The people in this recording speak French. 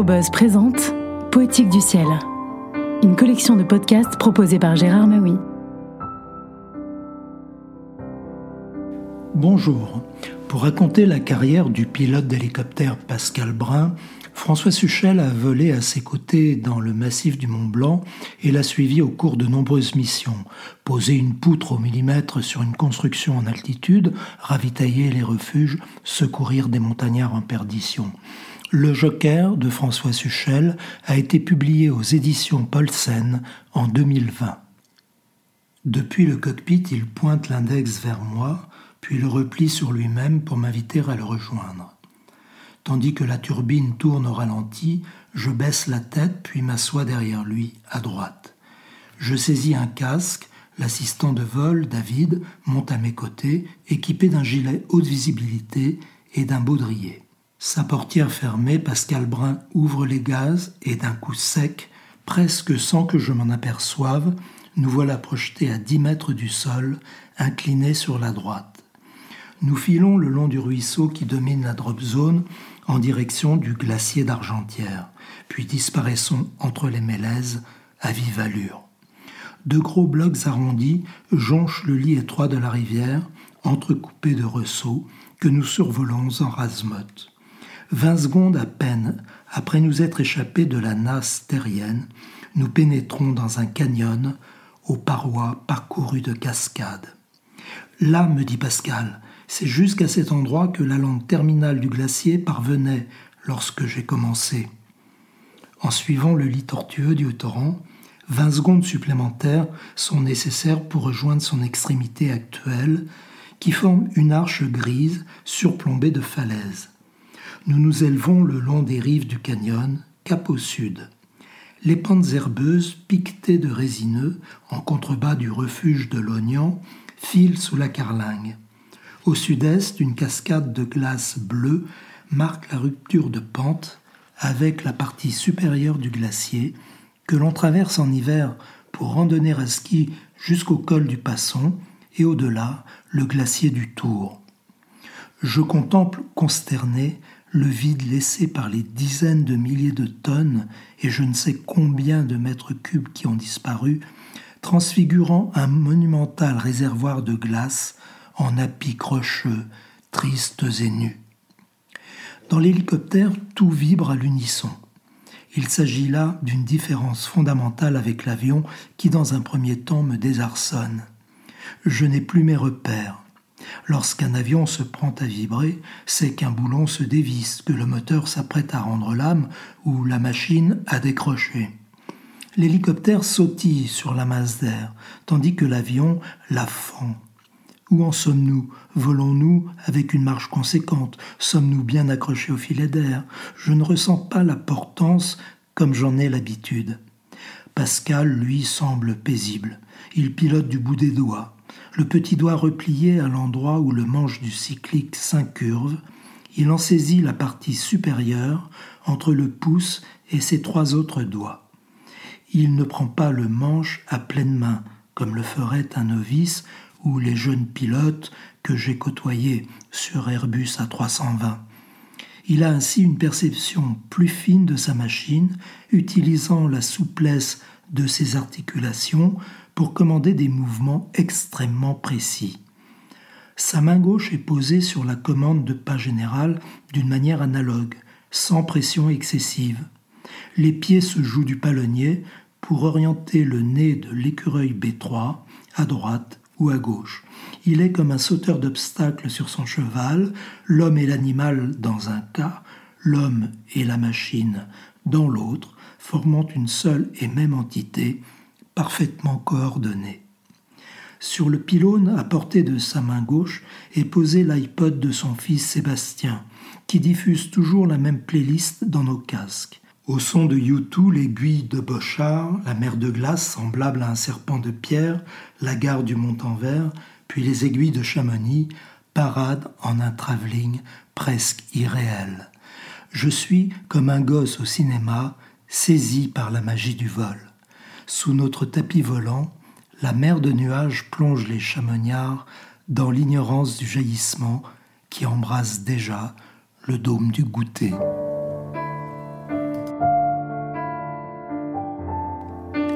Aérobuzz présente Poétique du ciel, une collection de podcasts proposée par Gérard Maui. Bonjour. Pour raconter la carrière du pilote d'hélicoptère Pascal Brun, François Suchel a volé à ses côtés dans le massif du Mont Blanc et l'a suivi au cours de nombreuses missions. Poser une poutre au millimètre sur une construction en altitude, ravitailler les refuges, secourir des montagnards en perdition. Le Joker de François Suchel a été publié aux éditions Paulsen en 2020. Depuis le cockpit, il pointe l'index vers moi, puis le replie sur lui-même pour m'inviter à le rejoindre. Tandis que la turbine tourne au ralenti, je baisse la tête puis m'assois derrière lui, à droite. Je saisis un casque, l'assistant de vol, David, monte à mes côtés, équipé d'un gilet haute visibilité et d'un baudrier. Sa portière fermée, Pascal Brun ouvre les gaz et d'un coup sec, presque sans que je m'en aperçoive, nous voilà projetés à dix mètres du sol, inclinés sur la droite. Nous filons le long du ruisseau qui domine la drop zone en direction du glacier d'Argentière, puis disparaissons entre les mélèzes à vive allure. De gros blocs arrondis jonchent le lit étroit de la rivière, entrecoupé de ressauts, que nous survolons en rasemotte. Vingt secondes à peine après nous être échappés de la nasse terrienne, nous pénétrons dans un canyon aux parois parcourues de cascades. Là, me dit Pascal, c'est jusqu'à cet endroit que la langue terminale du glacier parvenait lorsque j'ai commencé. En suivant le lit tortueux du torrent, vingt secondes supplémentaires sont nécessaires pour rejoindre son extrémité actuelle, qui forme une arche grise surplombée de falaises nous nous élevons le long des rives du canyon, cap au sud. Les pentes herbeuses, piquetées de résineux, en contrebas du refuge de l'Oignan, filent sous la carlingue. Au sud-est, une cascade de glace bleue marque la rupture de pente avec la partie supérieure du glacier que l'on traverse en hiver pour randonner à ski jusqu'au col du Passon et au-delà le glacier du Tour. Je contemple consterné le vide laissé par les dizaines de milliers de tonnes et je ne sais combien de mètres cubes qui ont disparu, transfigurant un monumental réservoir de glace en apics rocheux, tristes et nus. Dans l'hélicoptère, tout vibre à l'unisson. Il s'agit là d'une différence fondamentale avec l'avion qui, dans un premier temps, me désarçonne. Je n'ai plus mes repères. Lorsqu'un avion se prend à vibrer, c'est qu'un boulon se dévisse, que le moteur s'apprête à rendre l'âme ou la machine a décroché. L'hélicoptère sautille sur la masse d'air, tandis que l'avion la fend. Où en sommes-nous? Volons-nous avec une marche conséquente? Sommes-nous bien accrochés au filet d'air? Je ne ressens pas la portance comme j'en ai l'habitude. Pascal, lui, semble paisible. Il pilote du bout des doigts le petit doigt replié à l'endroit où le manche du cyclique s'incurve, il en saisit la partie supérieure entre le pouce et ses trois autres doigts. Il ne prend pas le manche à pleine main, comme le ferait un novice ou les jeunes pilotes que j'ai côtoyés sur Airbus A320. Il a ainsi une perception plus fine de sa machine, utilisant la souplesse de ses articulations pour commander des mouvements extrêmement précis. Sa main gauche est posée sur la commande de pas général d'une manière analogue, sans pression excessive. Les pieds se jouent du palonnier pour orienter le nez de l'écureuil B3 à droite ou à gauche. Il est comme un sauteur d'obstacles sur son cheval, l'homme et l'animal dans un cas, l'homme et la machine dans l'autre, formant une seule et même entité parfaitement coordonnées. Sur le pylône à portée de sa main gauche est posé l'iPod de son fils Sébastien, qui diffuse toujours la même playlist dans nos casques. Au son de U2, l'aiguille de Bochard, la mer de glace semblable à un serpent de pierre, la gare du Mont-en-Vert, puis les aiguilles de Chamonix paradent en un travelling presque irréel. Je suis comme un gosse au cinéma, saisi par la magie du vol. Sous notre tapis volant, la mer de nuages plonge les chamoniards dans l'ignorance du jaillissement qui embrasse déjà le dôme du goûter.